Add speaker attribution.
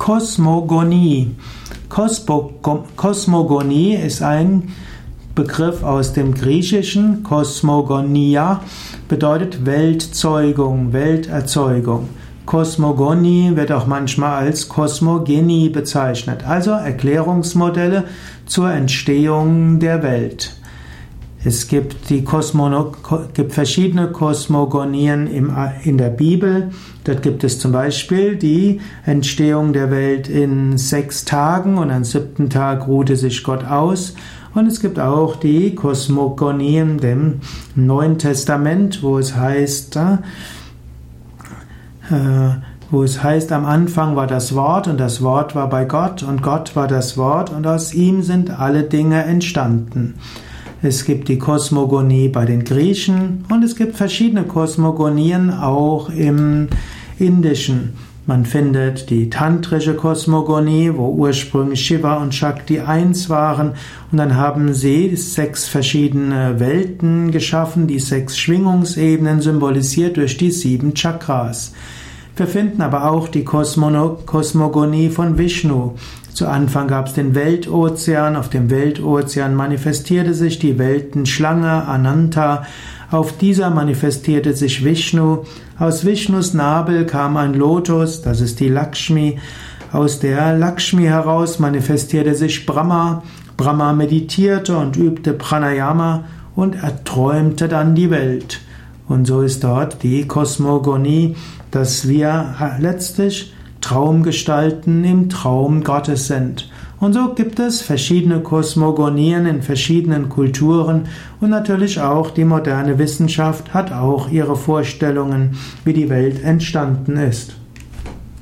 Speaker 1: Kosmogonie. Kosmogonie ist ein Begriff aus dem Griechischen. Kosmogonia bedeutet Weltzeugung, Welterzeugung. Kosmogonie wird auch manchmal als Kosmogenie bezeichnet, also Erklärungsmodelle zur Entstehung der Welt. Es gibt, die Kosmono, gibt verschiedene Kosmogonien im, in der Bibel. Dort gibt es zum Beispiel die Entstehung der Welt in sechs Tagen und am siebten Tag ruhte sich Gott aus. Und es gibt auch die Kosmogonien im Neuen Testament, wo es heißt, äh, wo es heißt, am Anfang war das Wort und das Wort war bei Gott und Gott war das Wort und aus ihm sind alle Dinge entstanden. Es gibt die Kosmogonie bei den Griechen und es gibt verschiedene Kosmogonien auch im Indischen. Man findet die tantrische Kosmogonie, wo ursprünglich Shiva und Shakti eins waren und dann haben sie sechs verschiedene Welten geschaffen, die sechs Schwingungsebenen symbolisiert durch die sieben Chakras. Wir finden aber auch die Kosmogonie von Vishnu. Zu Anfang gab es den Weltozean, auf dem Weltozean manifestierte sich die Weltenschlange Ananta, auf dieser manifestierte sich Vishnu, aus Vishnus Nabel kam ein Lotus, das ist die Lakshmi, aus der Lakshmi heraus manifestierte sich Brahma, Brahma meditierte und übte Pranayama und erträumte dann die Welt. Und so ist dort die Kosmogonie, dass wir letztlich Traumgestalten im Traum Gottes sind. Und so gibt es verschiedene Kosmogonien in verschiedenen Kulturen und natürlich auch die moderne Wissenschaft hat auch ihre Vorstellungen, wie die Welt entstanden ist.